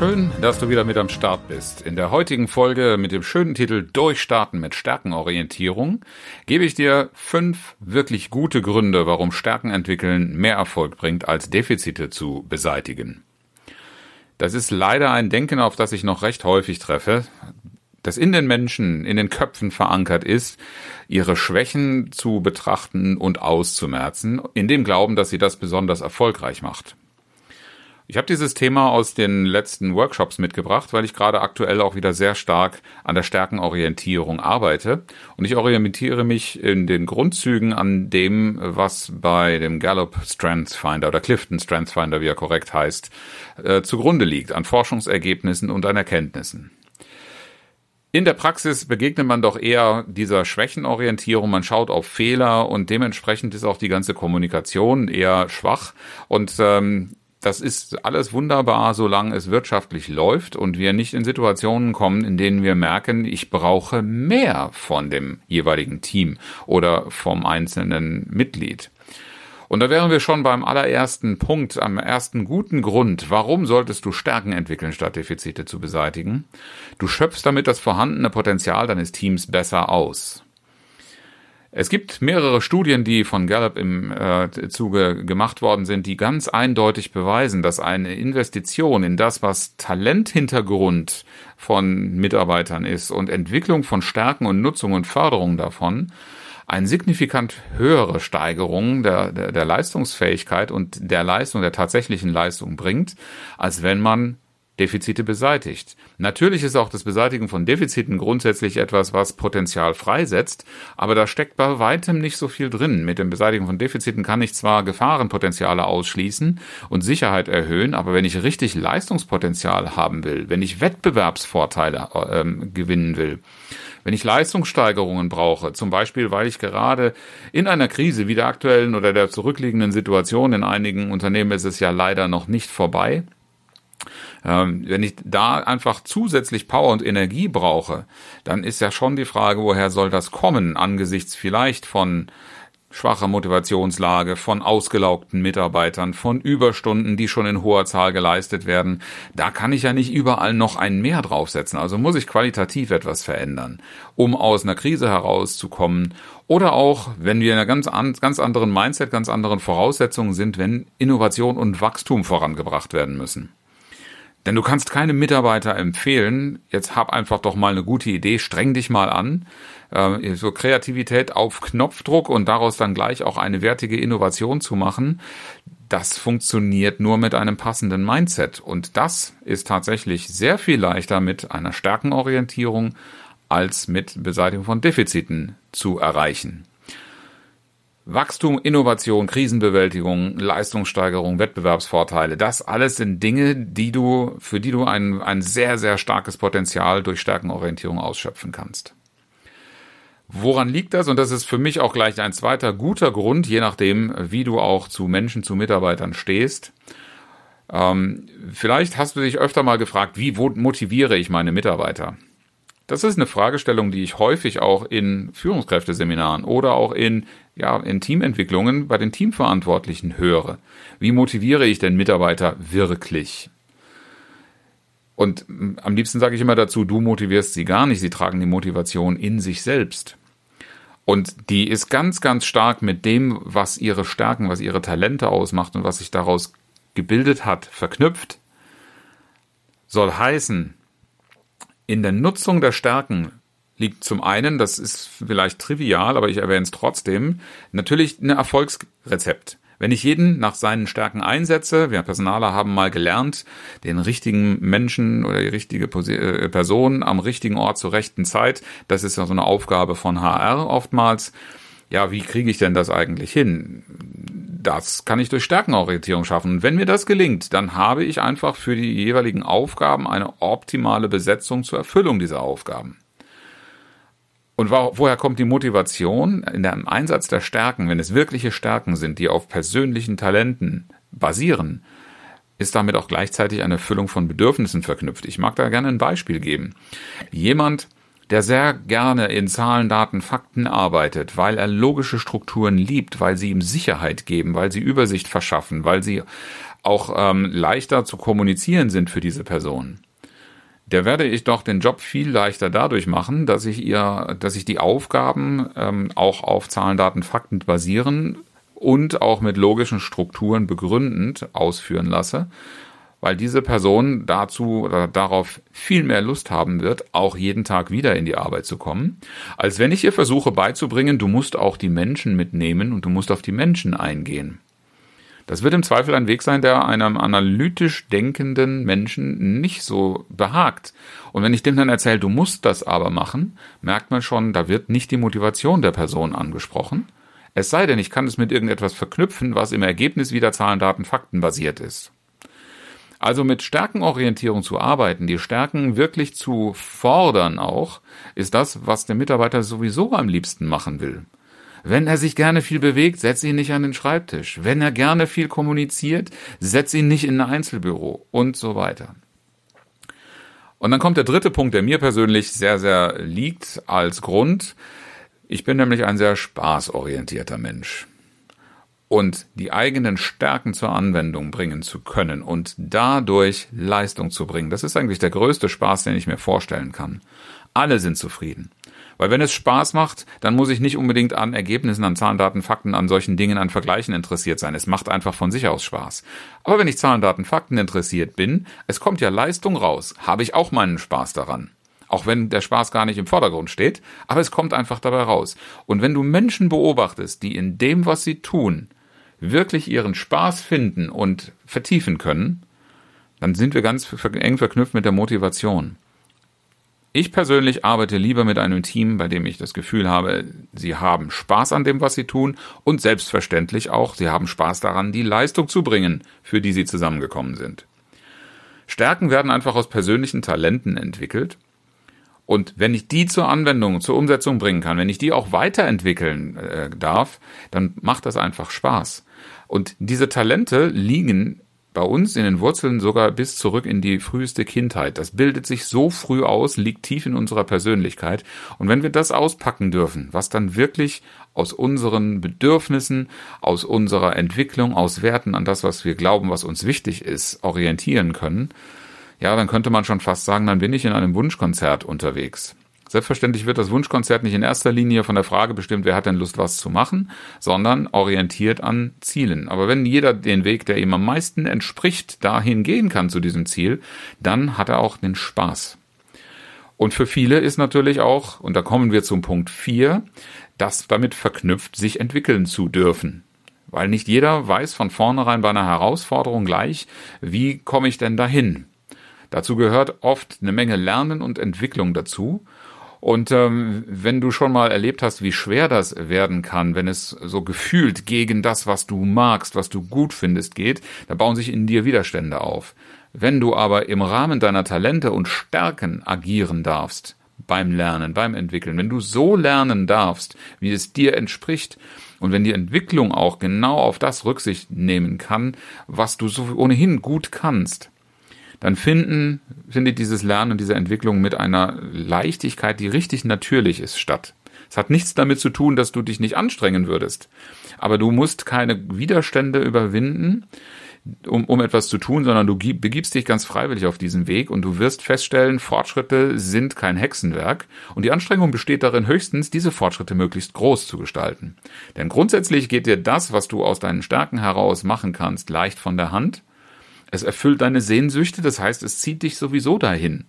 Schön, dass du wieder mit am Start bist. In der heutigen Folge mit dem schönen Titel Durchstarten mit Stärkenorientierung gebe ich dir fünf wirklich gute Gründe, warum Stärken entwickeln mehr Erfolg bringt, als Defizite zu beseitigen. Das ist leider ein Denken, auf das ich noch recht häufig treffe, das in den Menschen, in den Köpfen verankert ist, ihre Schwächen zu betrachten und auszumerzen, in dem Glauben, dass sie das besonders erfolgreich macht. Ich habe dieses Thema aus den letzten Workshops mitgebracht, weil ich gerade aktuell auch wieder sehr stark an der Stärkenorientierung arbeite. Und ich orientiere mich in den Grundzügen an dem, was bei dem Gallup Strengths Finder oder Clifton Strengths Finder, wie er korrekt heißt, äh, zugrunde liegt, an Forschungsergebnissen und an Erkenntnissen. In der Praxis begegnet man doch eher dieser Schwächenorientierung. Man schaut auf Fehler und dementsprechend ist auch die ganze Kommunikation eher schwach. Und ähm, das ist alles wunderbar, solange es wirtschaftlich läuft und wir nicht in Situationen kommen, in denen wir merken, ich brauche mehr von dem jeweiligen Team oder vom einzelnen Mitglied. Und da wären wir schon beim allerersten Punkt, am ersten guten Grund. Warum solltest du Stärken entwickeln, statt Defizite zu beseitigen? Du schöpfst damit das vorhandene Potenzial deines Teams besser aus. Es gibt mehrere Studien, die von Gallup im äh, Zuge gemacht worden sind, die ganz eindeutig beweisen, dass eine Investition in das, was Talenthintergrund von Mitarbeitern ist und Entwicklung von Stärken und Nutzung und Förderung davon, eine signifikant höhere Steigerung der, der, der Leistungsfähigkeit und der Leistung, der tatsächlichen Leistung bringt, als wenn man Defizite beseitigt. Natürlich ist auch das Beseitigen von Defiziten grundsätzlich etwas, was Potenzial freisetzt, aber da steckt bei weitem nicht so viel drin. Mit dem Beseitigen von Defiziten kann ich zwar Gefahrenpotenziale ausschließen und Sicherheit erhöhen, aber wenn ich richtig Leistungspotenzial haben will, wenn ich Wettbewerbsvorteile äh, gewinnen will, wenn ich Leistungssteigerungen brauche, zum Beispiel weil ich gerade in einer Krise wie der aktuellen oder der zurückliegenden Situation in einigen Unternehmen ist es ja leider noch nicht vorbei, ähm, wenn ich da einfach zusätzlich Power und Energie brauche, dann ist ja schon die Frage, woher soll das kommen, angesichts vielleicht von schwacher Motivationslage, von ausgelaugten Mitarbeitern, von Überstunden, die schon in hoher Zahl geleistet werden. Da kann ich ja nicht überall noch ein Mehr draufsetzen. Also muss ich qualitativ etwas verändern, um aus einer Krise herauszukommen. Oder auch, wenn wir in einer ganz, ganz anderen Mindset, ganz anderen Voraussetzungen sind, wenn Innovation und Wachstum vorangebracht werden müssen. Denn du kannst keinem Mitarbeiter empfehlen, jetzt hab einfach doch mal eine gute Idee, streng dich mal an. Äh, so Kreativität auf Knopfdruck und daraus dann gleich auch eine wertige Innovation zu machen, das funktioniert nur mit einem passenden Mindset. Und das ist tatsächlich sehr viel leichter mit einer Stärkenorientierung als mit Beseitigung von Defiziten zu erreichen. Wachstum, Innovation, Krisenbewältigung, Leistungssteigerung, Wettbewerbsvorteile, das alles sind Dinge, die du, für die du ein, ein sehr, sehr starkes Potenzial durch Stärkenorientierung ausschöpfen kannst. Woran liegt das? Und das ist für mich auch gleich ein zweiter guter Grund, je nachdem, wie du auch zu Menschen, zu Mitarbeitern stehst. Ähm, vielleicht hast du dich öfter mal gefragt, wie motiviere ich meine Mitarbeiter? Das ist eine Fragestellung, die ich häufig auch in Führungskräfteseminaren oder auch in, ja, in Teamentwicklungen bei den Teamverantwortlichen höre. Wie motiviere ich denn Mitarbeiter wirklich? Und am liebsten sage ich immer dazu, du motivierst sie gar nicht, sie tragen die Motivation in sich selbst. Und die ist ganz, ganz stark mit dem, was ihre Stärken, was ihre Talente ausmacht und was sich daraus gebildet hat, verknüpft. Soll heißen, in der Nutzung der Stärken liegt zum einen, das ist vielleicht trivial, aber ich erwähne es trotzdem, natürlich ein Erfolgsrezept. Wenn ich jeden nach seinen Stärken einsetze, wir Personaler haben mal gelernt, den richtigen Menschen oder die richtige äh, Person am richtigen Ort zur rechten Zeit, das ist ja so eine Aufgabe von HR oftmals. Ja, wie kriege ich denn das eigentlich hin? Das kann ich durch Stärkenorientierung schaffen. Und wenn mir das gelingt, dann habe ich einfach für die jeweiligen Aufgaben eine optimale Besetzung zur Erfüllung dieser Aufgaben. Und woher kommt die Motivation in dem Einsatz der Stärken, wenn es wirkliche Stärken sind, die auf persönlichen Talenten basieren? Ist damit auch gleichzeitig eine Erfüllung von Bedürfnissen verknüpft? Ich mag da gerne ein Beispiel geben. Jemand, der sehr gerne in Zahlen, Daten, Fakten arbeitet, weil er logische Strukturen liebt, weil sie ihm Sicherheit geben, weil sie Übersicht verschaffen, weil sie auch ähm, leichter zu kommunizieren sind für diese Person der werde ich doch den Job viel leichter dadurch machen, dass ich ihr, dass ich die Aufgaben ähm, auch auf Zahlen, Daten, Fakten basieren und auch mit logischen Strukturen begründend ausführen lasse, weil diese Person dazu oder darauf viel mehr Lust haben wird, auch jeden Tag wieder in die Arbeit zu kommen, als wenn ich ihr versuche beizubringen, du musst auch die Menschen mitnehmen und du musst auf die Menschen eingehen. Das wird im Zweifel ein Weg sein, der einem analytisch denkenden Menschen nicht so behagt. Und wenn ich dem dann erzähle, du musst das aber machen, merkt man schon, da wird nicht die Motivation der Person angesprochen. Es sei denn, ich kann es mit irgendetwas verknüpfen, was im Ergebnis wieder Zahlen, Daten, Fakten basiert ist. Also mit Stärkenorientierung zu arbeiten, die Stärken wirklich zu fordern auch, ist das, was der Mitarbeiter sowieso am liebsten machen will. Wenn er sich gerne viel bewegt, setz ihn nicht an den Schreibtisch. Wenn er gerne viel kommuniziert, setz ihn nicht in ein Einzelbüro und so weiter. Und dann kommt der dritte Punkt, der mir persönlich sehr, sehr liegt als Grund. Ich bin nämlich ein sehr spaßorientierter Mensch. Und die eigenen Stärken zur Anwendung bringen zu können und dadurch Leistung zu bringen, das ist eigentlich der größte Spaß, den ich mir vorstellen kann. Alle sind zufrieden. Weil wenn es Spaß macht, dann muss ich nicht unbedingt an Ergebnissen, an Zahlen, Daten, Fakten, an solchen Dingen, an Vergleichen interessiert sein. Es macht einfach von sich aus Spaß. Aber wenn ich Zahlen, Daten, Fakten interessiert bin, es kommt ja Leistung raus, habe ich auch meinen Spaß daran. Auch wenn der Spaß gar nicht im Vordergrund steht, aber es kommt einfach dabei raus. Und wenn du Menschen beobachtest, die in dem, was sie tun, wirklich ihren Spaß finden und vertiefen können, dann sind wir ganz eng verknüpft mit der Motivation. Ich persönlich arbeite lieber mit einem Team, bei dem ich das Gefühl habe, sie haben Spaß an dem, was sie tun und selbstverständlich auch, sie haben Spaß daran, die Leistung zu bringen, für die sie zusammengekommen sind. Stärken werden einfach aus persönlichen Talenten entwickelt. Und wenn ich die zur Anwendung, zur Umsetzung bringen kann, wenn ich die auch weiterentwickeln äh, darf, dann macht das einfach Spaß. Und diese Talente liegen bei uns in den Wurzeln sogar bis zurück in die früheste Kindheit. Das bildet sich so früh aus, liegt tief in unserer Persönlichkeit. Und wenn wir das auspacken dürfen, was dann wirklich aus unseren Bedürfnissen, aus unserer Entwicklung, aus Werten an das, was wir glauben, was uns wichtig ist, orientieren können, ja, dann könnte man schon fast sagen, dann bin ich in einem Wunschkonzert unterwegs. Selbstverständlich wird das Wunschkonzert nicht in erster Linie von der Frage bestimmt, wer hat denn Lust, was zu machen, sondern orientiert an Zielen. Aber wenn jeder den Weg, der ihm am meisten entspricht, dahin gehen kann zu diesem Ziel, dann hat er auch den Spaß. Und für viele ist natürlich auch, und da kommen wir zum Punkt vier, das damit verknüpft, sich entwickeln zu dürfen. Weil nicht jeder weiß von vornherein bei einer Herausforderung gleich, wie komme ich denn dahin? Dazu gehört oft eine Menge Lernen und Entwicklung dazu. Und ähm, wenn du schon mal erlebt hast, wie schwer das werden kann, wenn es so gefühlt gegen das, was du magst, was du gut findest, geht, da bauen sich in dir Widerstände auf. Wenn du aber im Rahmen deiner Talente und Stärken agieren darfst, beim Lernen, beim Entwickeln, wenn du so lernen darfst, wie es dir entspricht, und wenn die Entwicklung auch genau auf das Rücksicht nehmen kann, was du so ohnehin gut kannst, dann finden, findet dieses Lernen und diese Entwicklung mit einer Leichtigkeit, die richtig natürlich ist, statt. Es hat nichts damit zu tun, dass du dich nicht anstrengen würdest. Aber du musst keine Widerstände überwinden, um, um etwas zu tun, sondern du begibst dich ganz freiwillig auf diesen Weg und du wirst feststellen, Fortschritte sind kein Hexenwerk und die Anstrengung besteht darin, höchstens diese Fortschritte möglichst groß zu gestalten. Denn grundsätzlich geht dir das, was du aus deinen Stärken heraus machen kannst, leicht von der Hand es erfüllt deine Sehnsüchte, das heißt, es zieht dich sowieso dahin.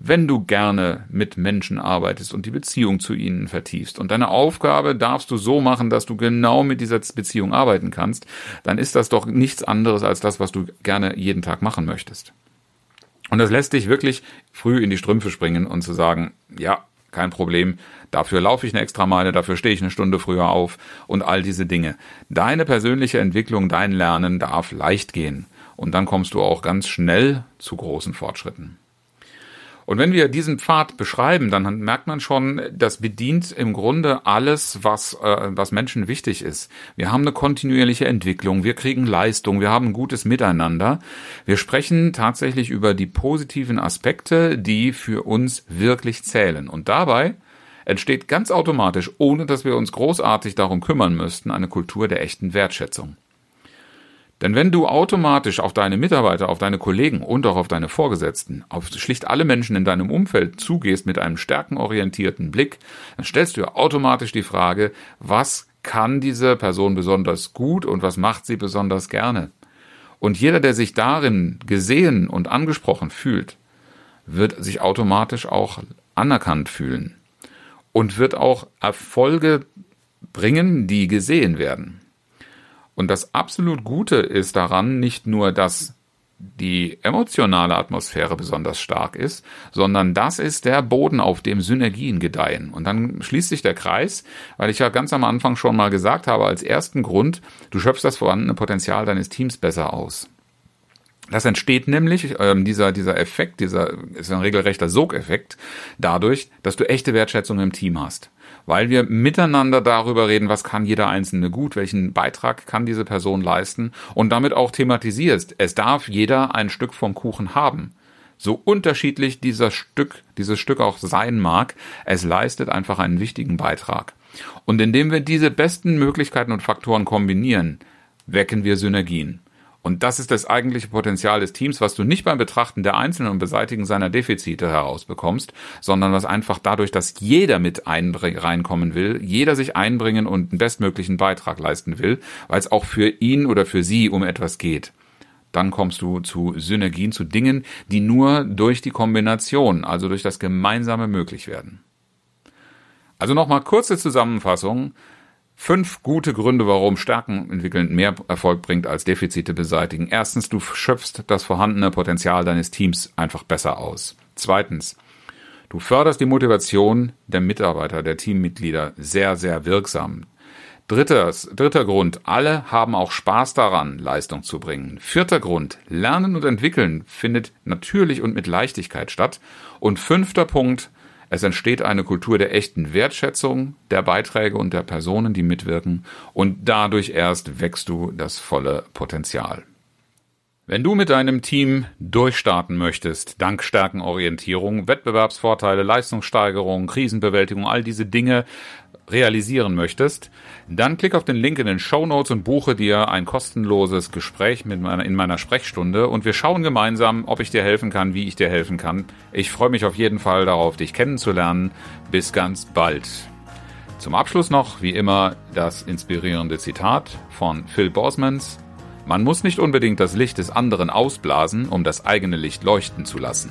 Wenn du gerne mit Menschen arbeitest und die Beziehung zu ihnen vertiefst und deine Aufgabe darfst du so machen, dass du genau mit dieser Beziehung arbeiten kannst, dann ist das doch nichts anderes als das, was du gerne jeden Tag machen möchtest. Und das lässt dich wirklich früh in die Strümpfe springen und zu sagen, ja, kein Problem, dafür laufe ich eine extra Meile, dafür stehe ich eine Stunde früher auf und all diese Dinge. Deine persönliche Entwicklung, dein Lernen darf leicht gehen. Und dann kommst du auch ganz schnell zu großen Fortschritten. Und wenn wir diesen Pfad beschreiben, dann merkt man schon, das bedient im Grunde alles, was, äh, was Menschen wichtig ist. Wir haben eine kontinuierliche Entwicklung, wir kriegen Leistung, wir haben ein gutes Miteinander. Wir sprechen tatsächlich über die positiven Aspekte, die für uns wirklich zählen. Und dabei entsteht ganz automatisch, ohne dass wir uns großartig darum kümmern müssten, eine Kultur der echten Wertschätzung. Denn wenn du automatisch auf deine Mitarbeiter, auf deine Kollegen und auch auf deine Vorgesetzten, auf schlicht alle Menschen in deinem Umfeld zugehst mit einem stärkenorientierten Blick, dann stellst du automatisch die Frage, was kann diese Person besonders gut und was macht sie besonders gerne? Und jeder, der sich darin gesehen und angesprochen fühlt, wird sich automatisch auch anerkannt fühlen und wird auch Erfolge bringen, die gesehen werden. Und das absolut Gute ist daran nicht nur, dass die emotionale Atmosphäre besonders stark ist, sondern das ist der Boden, auf dem Synergien gedeihen. Und dann schließt sich der Kreis, weil ich ja ganz am Anfang schon mal gesagt habe, als ersten Grund, du schöpfst das vorhandene Potenzial deines Teams besser aus. Das entsteht nämlich, ähm, dieser, dieser Effekt, dieser ist ein regelrechter Sogeffekt, dadurch, dass du echte Wertschätzung im Team hast weil wir miteinander darüber reden, was kann jeder Einzelne gut, welchen Beitrag kann diese Person leisten und damit auch thematisierst, es darf jeder ein Stück vom Kuchen haben. So unterschiedlich dieser Stück, dieses Stück auch sein mag, es leistet einfach einen wichtigen Beitrag. Und indem wir diese besten Möglichkeiten und Faktoren kombinieren, wecken wir Synergien. Und das ist das eigentliche Potenzial des Teams, was du nicht beim Betrachten der Einzelnen und Beseitigen seiner Defizite herausbekommst, sondern was einfach dadurch, dass jeder mit reinkommen will, jeder sich einbringen und einen bestmöglichen Beitrag leisten will, weil es auch für ihn oder für sie um etwas geht. Dann kommst du zu Synergien, zu Dingen, die nur durch die Kombination, also durch das Gemeinsame möglich werden. Also nochmal kurze Zusammenfassung. Fünf gute Gründe, warum Stärken entwickeln mehr Erfolg bringt als Defizite beseitigen. Erstens, du schöpfst das vorhandene Potenzial deines Teams einfach besser aus. Zweitens, du förderst die Motivation der Mitarbeiter, der Teammitglieder sehr, sehr wirksam. Dritters, dritter Grund, alle haben auch Spaß daran, Leistung zu bringen. Vierter Grund, Lernen und Entwickeln findet natürlich und mit Leichtigkeit statt. Und fünfter Punkt, es entsteht eine Kultur der echten Wertschätzung der Beiträge und der Personen, die mitwirken, und dadurch erst wächst du das volle Potenzial. Wenn du mit deinem Team durchstarten möchtest, dank Stärkenorientierung, Wettbewerbsvorteile, Leistungssteigerung, Krisenbewältigung, all diese Dinge realisieren möchtest, dann klick auf den Link in den Show Notes und buche dir ein kostenloses Gespräch mit meiner, in meiner Sprechstunde und wir schauen gemeinsam, ob ich dir helfen kann, wie ich dir helfen kann. Ich freue mich auf jeden Fall darauf, dich kennenzulernen. Bis ganz bald. Zum Abschluss noch, wie immer, das inspirierende Zitat von Phil Bosmans. Man muss nicht unbedingt das Licht des anderen ausblasen, um das eigene Licht leuchten zu lassen.